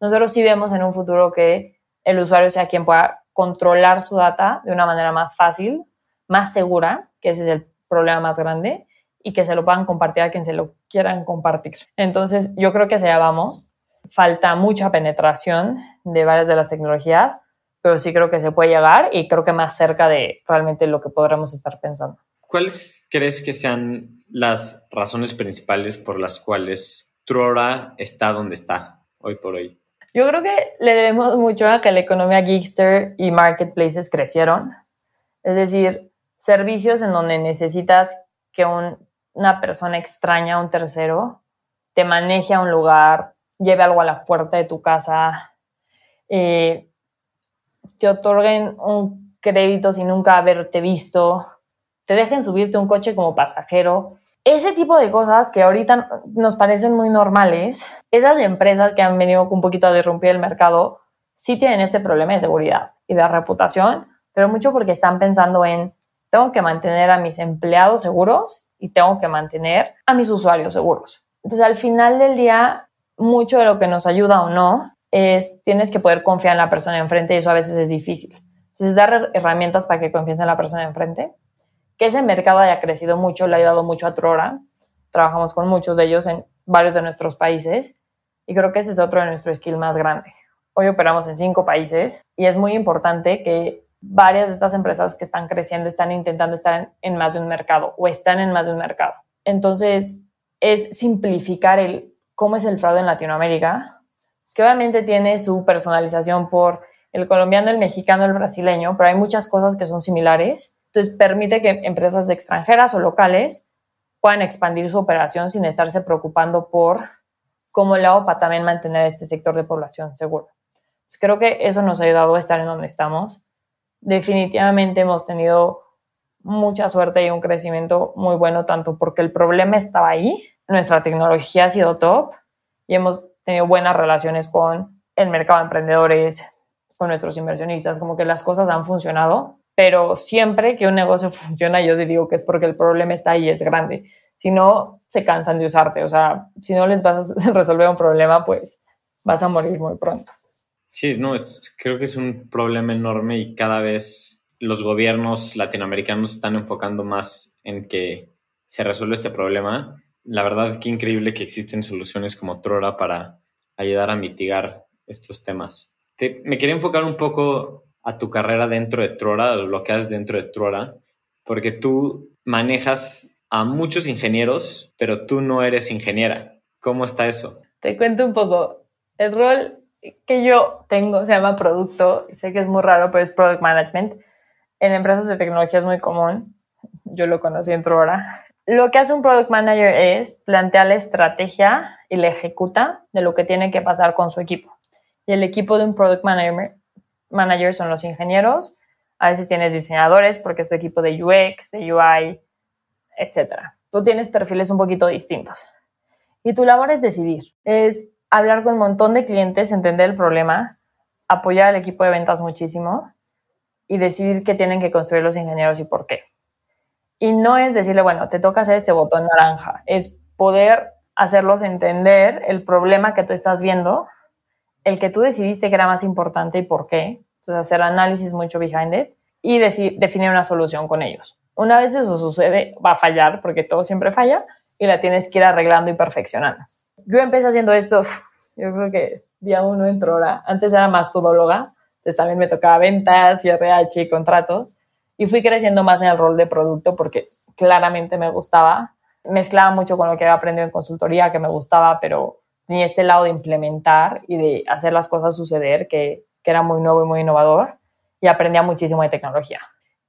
Nosotros sí vemos en un futuro que el usuario sea quien pueda controlar su data de una manera más fácil más segura, que ese es el problema más grande, y que se lo puedan compartir a quien se lo quieran compartir. Entonces, yo creo que allá vamos. Falta mucha penetración de varias de las tecnologías, pero sí creo que se puede llegar y creo que más cerca de realmente lo que podremos estar pensando. ¿Cuáles crees que sean las razones principales por las cuales Trora está donde está hoy por hoy? Yo creo que le debemos mucho a que la economía Geekster y marketplaces crecieron. Es decir, servicios en donde necesitas que una persona extraña, un tercero, te maneje a un lugar, lleve algo a la puerta de tu casa, eh, te otorguen un crédito sin nunca haberte visto, te dejen subirte un coche como pasajero. Ese tipo de cosas que ahorita nos parecen muy normales, esas empresas que han venido un poquito a derrumpir el mercado, sí tienen este problema de seguridad y de reputación, pero mucho porque están pensando en tengo que mantener a mis empleados seguros y tengo que mantener a mis usuarios seguros. Entonces, al final del día, mucho de lo que nos ayuda o no es tienes que poder confiar en la persona enfrente y eso a veces es difícil. Entonces, dar herramientas para que confíes en la persona enfrente. Que ese mercado haya crecido mucho, le ha ayudado mucho a Trora. Trabajamos con muchos de ellos en varios de nuestros países y creo que ese es otro de nuestros skills más grandes. Hoy operamos en cinco países y es muy importante que varias de estas empresas que están creciendo están intentando estar en, más de un mercado o están en más de un mercado. Entonces, es simplificar el cómo es el fraude en Latinoamérica, que obviamente tiene su personalización por el colombiano, el mexicano, el brasileño, pero hay muchas cosas que son similares. Entonces, permite que empresas extranjeras o locales puedan expandir su operación sin estarse preocupando por cómo le hago para también mantener este sector de población seguro. creo que eso nos ha ayudado a estar en donde estamos definitivamente hemos tenido mucha suerte y un crecimiento muy bueno, tanto porque el problema estaba ahí, nuestra tecnología ha sido top y hemos tenido buenas relaciones con el mercado de emprendedores, con nuestros inversionistas, como que las cosas han funcionado, pero siempre que un negocio [laughs] funciona, yo digo que es porque el problema está ahí, es grande. Si no, se cansan de usarte, o sea, si no les vas a [laughs] resolver un problema, pues vas a morir muy pronto. Sí, no, es, creo que es un problema enorme y cada vez los gobiernos latinoamericanos están enfocando más en que se resuelva este problema. La verdad, qué increíble que existen soluciones como Trora para ayudar a mitigar estos temas. me quería enfocar un poco a tu carrera dentro de Trora, lo que haces dentro de Trora, porque tú manejas a muchos ingenieros, pero tú no eres ingeniera. ¿Cómo está eso? Te cuento un poco. El rol que yo tengo se llama producto, sé que es muy raro, pero es product management. En empresas de tecnología es muy común, yo lo conocí en ahora. Lo que hace un product manager es plantear la estrategia y la ejecuta de lo que tiene que pasar con su equipo. Y el equipo de un product manager, manager son los ingenieros, a veces tienes diseñadores porque es tu equipo de UX, de UI, etc. Tú tienes perfiles un poquito distintos. Y tu labor es decidir, es hablar con un montón de clientes, entender el problema, apoyar al equipo de ventas muchísimo y decidir qué tienen que construir los ingenieros y por qué. Y no es decirle, bueno, te toca hacer este botón naranja, es poder hacerlos entender el problema que tú estás viendo, el que tú decidiste que era más importante y por qué, Entonces, hacer análisis mucho behind it y definir una solución con ellos. Una vez eso sucede, va a fallar, porque todo siempre falla, y la tienes que ir arreglando y perfeccionando. Yo empecé haciendo esto, yo creo que día uno entró hora. Antes era más todóloga, entonces también me tocaba ventas RH y contratos. Y fui creciendo más en el rol de producto porque claramente me gustaba. Mezclaba mucho con lo que había aprendido en consultoría, que me gustaba, pero tenía este lado de implementar y de hacer las cosas suceder, que, que era muy nuevo y muy innovador. Y aprendía muchísimo de tecnología.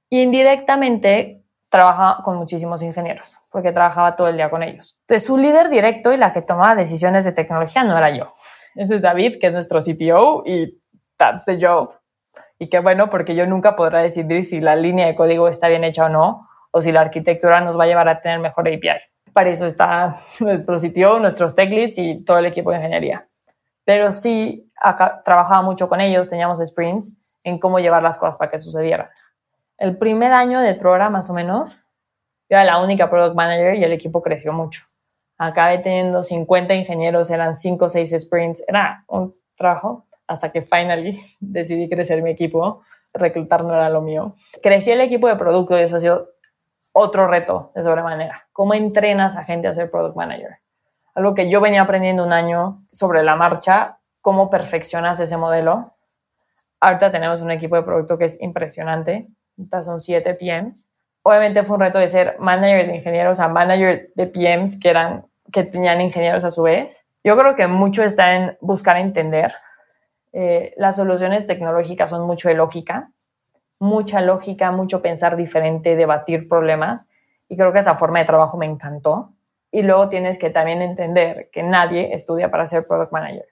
Y indirectamente trabajaba con muchísimos ingenieros, porque trabajaba todo el día con ellos. Entonces, su líder directo y la que tomaba decisiones de tecnología no era yo. Ese es David, que es nuestro CTO, y that's the job. Y qué bueno, porque yo nunca podré decidir si la línea de código está bien hecha o no, o si la arquitectura nos va a llevar a tener mejor API. Para eso está [laughs] nuestro CTO, nuestros tech leads y todo el equipo de ingeniería. Pero sí, acá trabajaba mucho con ellos, teníamos sprints en cómo llevar las cosas para que sucedieran. El primer año de Trora, más o menos, yo era la única product manager y el equipo creció mucho. Acabé teniendo 50 ingenieros, eran 5 o 6 sprints, era un trabajo hasta que finally [laughs] decidí crecer mi equipo. Reclutar no era lo mío. Crecí el equipo de producto y eso ha sido otro reto de sobremanera. ¿Cómo entrenas a gente a ser product manager? Algo que yo venía aprendiendo un año sobre la marcha, cómo perfeccionas ese modelo. Ahorita tenemos un equipo de producto que es impresionante estas son siete PMs. Obviamente fue un reto de ser manager de ingenieros a manager de PMs que, eran, que tenían ingenieros a su vez. Yo creo que mucho está en buscar entender. Eh, las soluciones tecnológicas son mucho de lógica, mucha lógica, mucho pensar diferente, debatir problemas. Y creo que esa forma de trabajo me encantó. Y luego tienes que también entender que nadie estudia para ser product manager.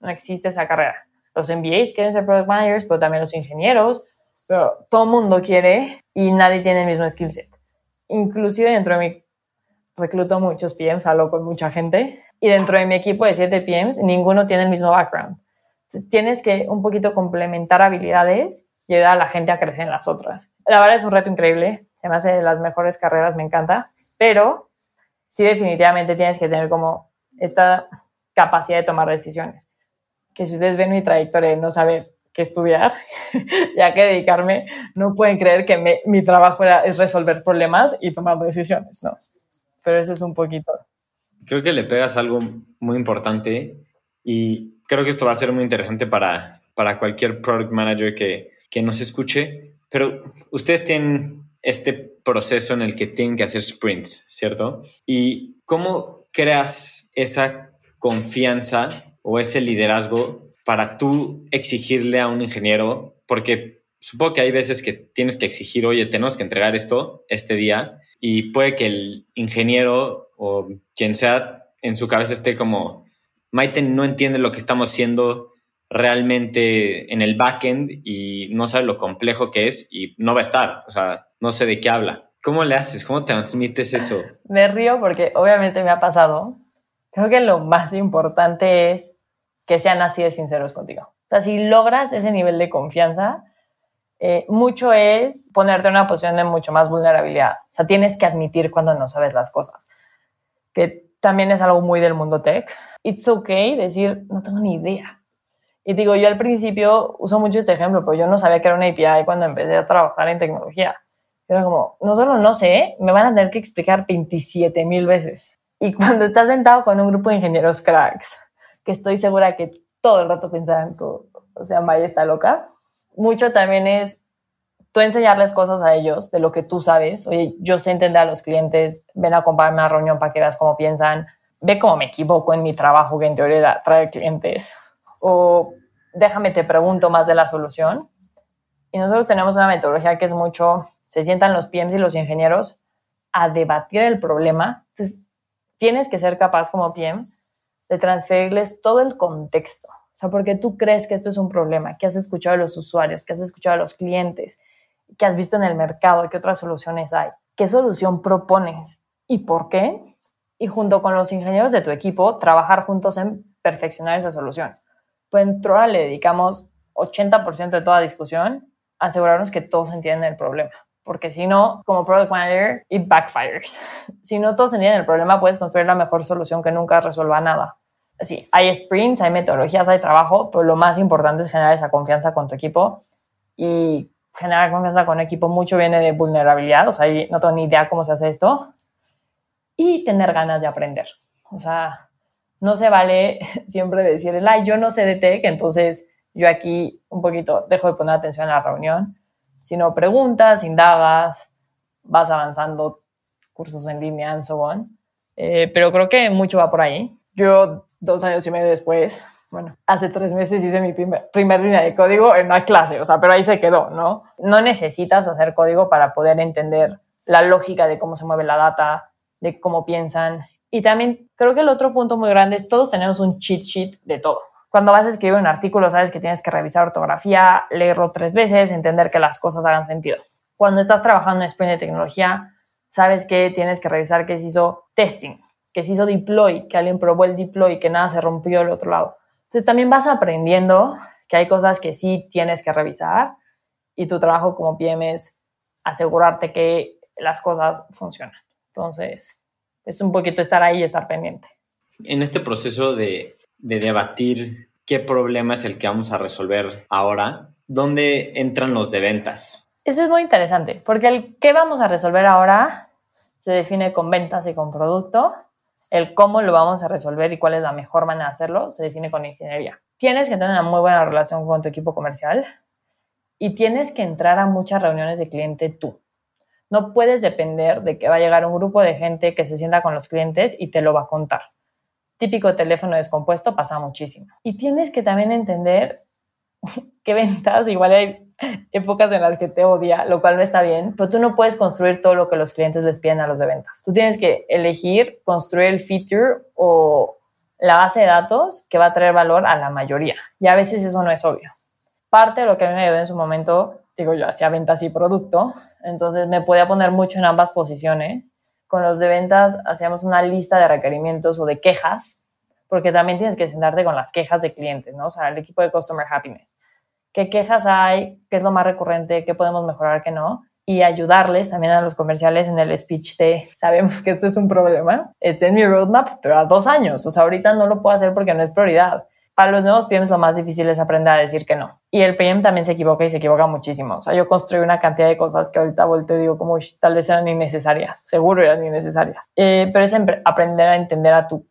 No existe esa carrera. Los MBAs quieren ser product managers, pero también los ingenieros, pero todo mundo quiere y nadie tiene el mismo skill set. Inclusive dentro de mi recluto muchos PMs, hablo con mucha gente y dentro de mi equipo de 7 PMs ninguno tiene el mismo background. Entonces tienes que un poquito complementar habilidades y ayudar a la gente a crecer en las otras. La verdad es un reto increíble, se me hace de las mejores carreras, me encanta, pero sí definitivamente tienes que tener como esta capacidad de tomar decisiones. Que si ustedes ven mi trayectoria no saber que estudiar, [laughs] ya que dedicarme, no pueden creer que mi trabajo era, es resolver problemas y tomar decisiones, ¿no? Pero eso es un poquito. Creo que le pegas algo muy importante y creo que esto va a ser muy interesante para, para cualquier product manager que, que nos escuche, pero ustedes tienen este proceso en el que tienen que hacer sprints, ¿cierto? ¿Y cómo creas esa confianza o ese liderazgo para tú exigirle a un ingeniero, porque supongo que hay veces que tienes que exigir, oye, tenemos que entregar esto este día, y puede que el ingeniero o quien sea en su cabeza esté como, Maite no entiende lo que estamos haciendo realmente en el backend y no sabe lo complejo que es y no va a estar, o sea, no sé de qué habla. ¿Cómo le haces? ¿Cómo transmites eso? Me río porque obviamente me ha pasado. Creo que lo más importante es que sean así de sinceros contigo. O sea, si logras ese nivel de confianza, eh, mucho es ponerte en una posición de mucho más vulnerabilidad. O sea, tienes que admitir cuando no sabes las cosas, que también es algo muy del mundo tech. It's okay decir, no tengo ni idea. Y digo, yo al principio uso mucho este ejemplo, pero yo no sabía que era una API cuando empecé a trabajar en tecnología. Era como, no solo no sé, me van a tener que explicar 27 mil veces. Y cuando estás sentado con un grupo de ingenieros cracks que estoy segura que todo el rato pensarán que, o sea, Maya está loca. Mucho también es tú enseñarles cosas a ellos de lo que tú sabes. Oye, yo sé entender a los clientes, ven a acompañarme a una reunión para que veas cómo piensan, ve cómo me equivoco en mi trabajo que en teoría trae clientes. O déjame te pregunto más de la solución. Y nosotros tenemos una metodología que es mucho, se sientan los PMs y los ingenieros a debatir el problema. Entonces, tienes que ser capaz como PM de transferirles todo el contexto. O sea, porque tú crees que esto es un problema, que has escuchado a los usuarios, que has escuchado a los clientes, que has visto en el mercado, qué otras soluciones hay, qué solución propones y por qué. Y junto con los ingenieros de tu equipo, trabajar juntos en perfeccionar esa solución. Pues en Trora le dedicamos 80% de toda discusión a asegurarnos que todos entienden el problema porque si no, como product manager, it backfires. [laughs] Si no todos entienden el problema, puedes construir la mejor solución que nunca resuelva nada sí, hay sprints, hay metodologías, hay trabajo, pero lo más importante es generar esa confianza con tu equipo y generar confianza con el equipo mucho viene de vulnerabilidad, o sea, no tengo ni idea cómo se hace esto, y tener ganas de aprender. O sea, no se vale [laughs] siempre decir, ay, yo no sé de tech, entonces yo aquí un poquito dejo de poner atención a la reunión, sino preguntas, indagas, vas avanzando cursos en línea, and so on. Eh, pero creo que mucho va por ahí. Yo, dos años y medio después, bueno, hace tres meses hice mi primer, primer, línea de código en una clase, o sea, pero ahí se quedó, ¿no? No necesitas hacer código para poder entender la lógica de cómo se mueve la data, de cómo piensan. Y también creo que el otro punto muy grande es todos tenemos un cheat sheet de todo. Cuando vas a escribir un artículo, sabes que tienes que revisar ortografía, leerlo tres veces, entender que las cosas hagan sentido. Cuando estás trabajando en sprint de tecnología, sabes que tienes que revisar que se hizo testing, que se hizo deploy, que alguien probó el deploy, que nada se rompió del otro lado. Entonces también vas aprendiendo que hay cosas que sí tienes que revisar y tu trabajo como PM es asegurarte que las cosas funcionan. Entonces, es un poquito estar ahí y estar pendiente. En este proceso de, de debatir qué problema es el que vamos a resolver ahora, ¿dónde entran los de ventas? Eso es muy interesante, porque el qué vamos a resolver ahora se define con ventas y con producto. El cómo lo vamos a resolver y cuál es la mejor manera de hacerlo se define con ingeniería. Tienes que tener una muy buena relación con tu equipo comercial y tienes que entrar a muchas reuniones de cliente tú. No puedes depender de que va a llegar un grupo de gente que se sienta con los clientes y te lo va a contar. Típico teléfono descompuesto pasa muchísimo. Y tienes que también entender [laughs] qué ventas, igual hay épocas en las que te odia, lo cual no está bien, pero tú no puedes construir todo lo que los clientes les piden a los de ventas. Tú tienes que elegir construir el feature o la base de datos que va a traer valor a la mayoría. Y a veces eso no es obvio. Parte de lo que a mí me ayudó en su momento, digo yo, hacía ventas y producto, entonces me podía poner mucho en ambas posiciones. Con los de ventas hacíamos una lista de requerimientos o de quejas, porque también tienes que sentarte con las quejas de clientes, ¿no? O sea, el equipo de Customer Happiness qué quejas hay, qué es lo más recurrente, qué podemos mejorar, qué no. Y ayudarles también a los comerciales en el speech de, sabemos que esto es un problema, está en mi roadmap, pero a dos años, o sea, ahorita no lo puedo hacer porque no es prioridad. Para los nuevos PMs lo más difícil es aprender a decir que no. Y el PM también se equivoca y se equivoca muchísimo. O sea, yo construí una cantidad de cosas que ahorita volteo y digo como tal vez eran innecesarias, seguro eran innecesarias. Eh, pero es aprender a entender a tu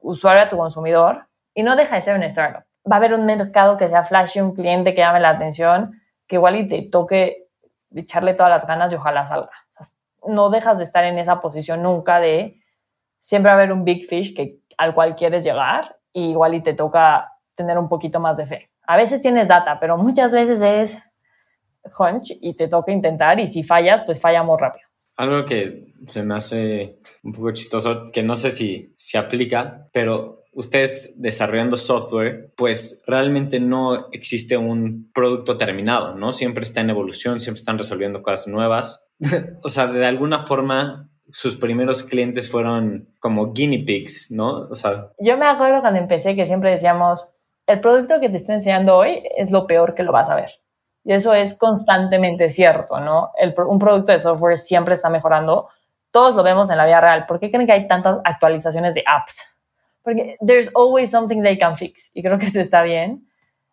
usuario, a tu consumidor y no deja de ser un startup va a haber un mercado que sea flashy, un cliente que llame la atención, que igual y te toque echarle todas las ganas y ojalá salga. no dejas de estar en esa posición nunca de siempre a haber un big fish que, al cual quieres llegar y igual y te toca tener un poquito más de fe. A veces tienes data, pero muchas veces es hunch y te toca intentar y si fallas, pues falla muy rápido. Algo que se me hace un poco chistoso, que no sé si se aplica, pero ustedes desarrollando software, pues realmente no existe un producto terminado, ¿no? Siempre está en evolución, siempre están resolviendo cosas nuevas. [laughs] o sea, de alguna forma sus primeros clientes fueron como guinea pigs, ¿no? O sea, yo me acuerdo cuando empecé que siempre decíamos, el producto que te estoy enseñando hoy es lo peor que lo vas a ver. Y eso es constantemente cierto, ¿no? Un producto de software siempre está mejorando. Todos lo vemos en la vida real. ¿Por qué creen que hay tantas actualizaciones de apps? porque there's always something they can fix y creo que eso está bien.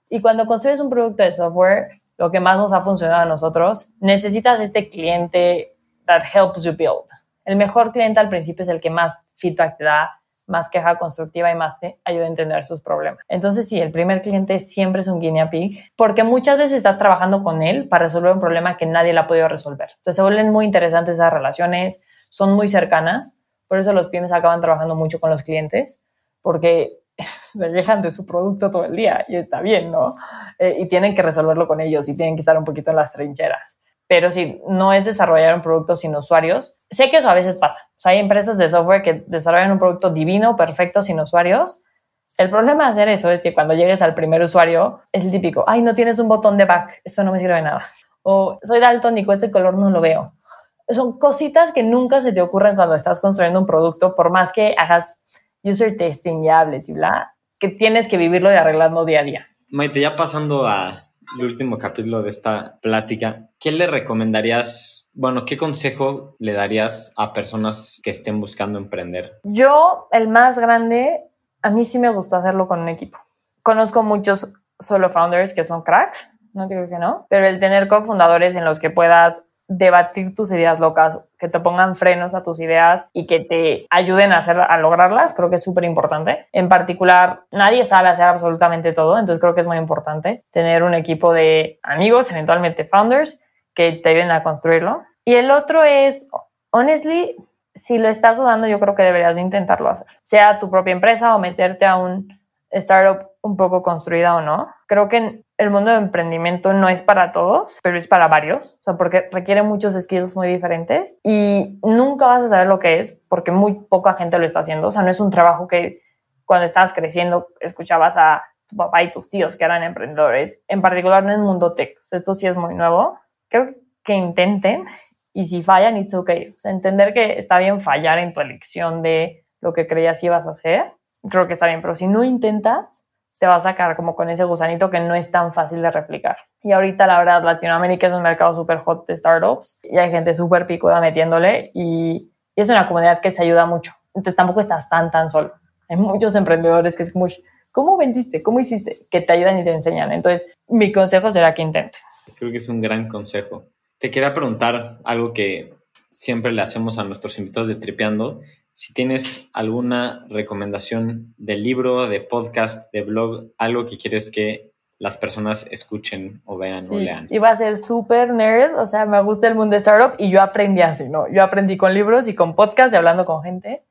Y cuando construyes un producto de software, lo que más nos ha funcionado a nosotros, necesitas este cliente that helps you build. El mejor cliente al principio es el que más feedback te da, más queja constructiva y más te ayuda a entender sus problemas. Entonces, sí, el primer cliente siempre es un guinea pig, porque muchas veces estás trabajando con él para resolver un problema que nadie le ha podido resolver. Entonces, se vuelven muy interesantes esas relaciones, son muy cercanas, por eso los pymes acaban trabajando mucho con los clientes, porque [laughs] se dejan de su producto todo el día y está bien, ¿no? Eh, y tienen que resolverlo con ellos y tienen que estar un poquito en las trincheras. Pero si no es desarrollar un producto sin usuarios, sé que eso a veces pasa. Hay empresas de software que desarrollan un producto divino, perfecto, sin usuarios. El problema de hacer eso es que cuando llegues al primer usuario, es el típico, ay, no tienes un botón de back, esto no me sirve de nada. O soy daltónico, este color no lo veo. Son cositas que nunca se te ocurren cuando estás construyendo un producto, por más que hagas user testing y hables y bla, que tienes que vivirlo y arreglando día a día. Maite, ya pasando al último capítulo de esta plática, ¿qué le recomendarías, bueno, qué consejo le darías a personas que estén buscando emprender? Yo, el más grande a mí sí me gustó hacerlo con un equipo. Conozco muchos solo founders que son crack, no digo que no, pero el tener cofundadores en los que puedas debatir tus ideas locas, que te pongan frenos a tus ideas y que te ayuden a, hacer, a lograrlas, creo que es súper importante. En particular, nadie sabe hacer absolutamente todo, entonces creo que es muy importante tener un equipo de amigos, eventualmente founders, que te ayuden a construirlo. Y el otro es, honestly, si lo estás dudando, yo creo que deberías de intentarlo hacer. Sea tu propia empresa o meterte a un startup un poco construida o no. Creo que el mundo de emprendimiento no es para todos, pero es para varios, o sea, porque requiere muchos skills muy diferentes y nunca vas a saber lo que es porque muy poca gente lo está haciendo, o sea, no es un trabajo que cuando estabas creciendo escuchabas a tu papá y tus tíos que eran emprendedores, en particular en el mundo tech, esto sí es muy nuevo. Creo que intenten y si fallan, it's okay. O sea, entender que está bien fallar en tu elección de lo que creías ibas a hacer, creo que está bien, pero si no intentas, te vas a sacar como con ese gusanito que no es tan fácil de replicar. Y ahorita, la verdad, Latinoamérica es un mercado súper hot de startups y hay gente súper picuda metiéndole y, es una comunidad que se ayuda mucho. Entonces tampoco estás tan, tan solo. Hay muchos emprendedores que es como, ¿cómo vendiste? ¿Cómo hiciste? Que te ayudan y te enseñan. Entonces, mi consejo será que intenten. Creo que es un gran consejo. Te quería preguntar algo que siempre le hacemos a nuestros invitados de Tripeando si tienes alguna recomendación de libro, de podcast, de blog, algo que quieres que las personas escuchen o vean o lean. Iba a ser súper nerd, o sea, me gusta el mundo de startup y yo aprendí así, ¿no? Yo aprendí con libros y con podcast y hablando con gente.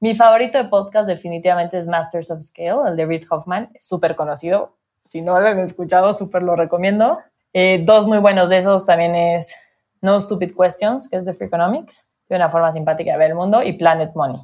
Mi favorito de podcast definitivamente es Masters of Scale, el de Reid Hoffman, súper conocido. Si no lo han escuchado, súper lo recomiendo. Eh, dos muy buenos de esos también es No Stupid Questions, que es de Free Economics una forma simpática de ver el mundo, y Planet Money.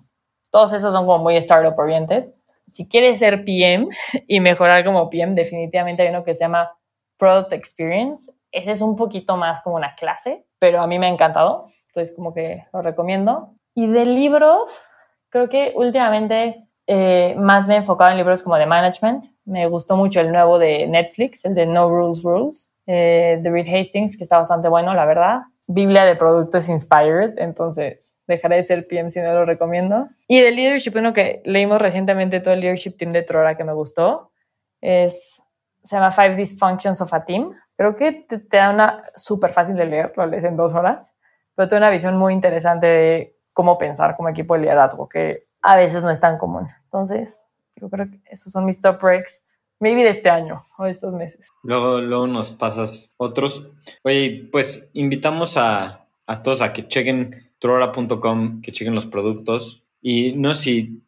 Todos esos son como muy startup oriented. Si quieres ser PM y mejorar como PM, definitivamente hay uno que se llama Product Experience. Ese es un poquito más como una clase, pero a mí me ha encantado, entonces como que lo recomiendo. Y de libros, creo que últimamente eh, más me he enfocado en libros como de management. Me gustó mucho el nuevo de Netflix, el de No Rules Rules, eh, de Reed Hastings, que está bastante bueno, la verdad. Biblia de producto es Inspired, entonces dejaré de ser PM si no lo recomiendo. Y de leadership, uno que leímos recientemente todo el leadership team de Trora que me gustó, es, se llama Five Dysfunctions of a Team. Creo que te, da una súper fácil de leer, lo lees en dos horas, pero te da una visión muy interesante de cómo pensar como equipo de liderazgo, que a veces no es tan común. Entonces, yo creo que esos son mis top breaks maybe de este año o de estos meses. Luego, luego nos pasas otros. Oye, pues invitamos a, a todos a que chequen trora.com, que chequen los productos y no si...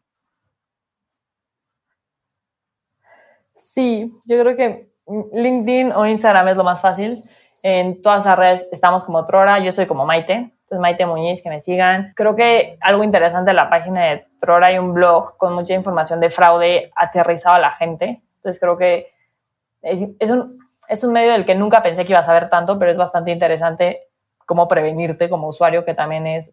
Sí, yo creo que LinkedIn o Instagram es lo más fácil. En todas las redes estamos como Trora, yo soy como Maite, entonces Maite Muñiz, que me sigan. Creo que algo interesante en la página de Trora hay un blog con mucha información de fraude aterrizado a la gente. Entonces creo que es, un, es un medio del que nunca pensé que iba a saber tanto, pero es bastante interesante cómo prevenirte como usuario, que también es,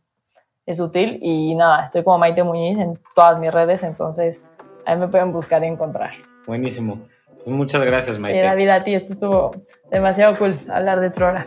es útil. Y nada, estoy como Maite Muñiz en todas mis redes, entonces ahí me pueden buscar y encontrar. Buenísimo. Pues muchas gracias, Maite. Y David, a ti, esto estuvo demasiado cool hablar de Trora.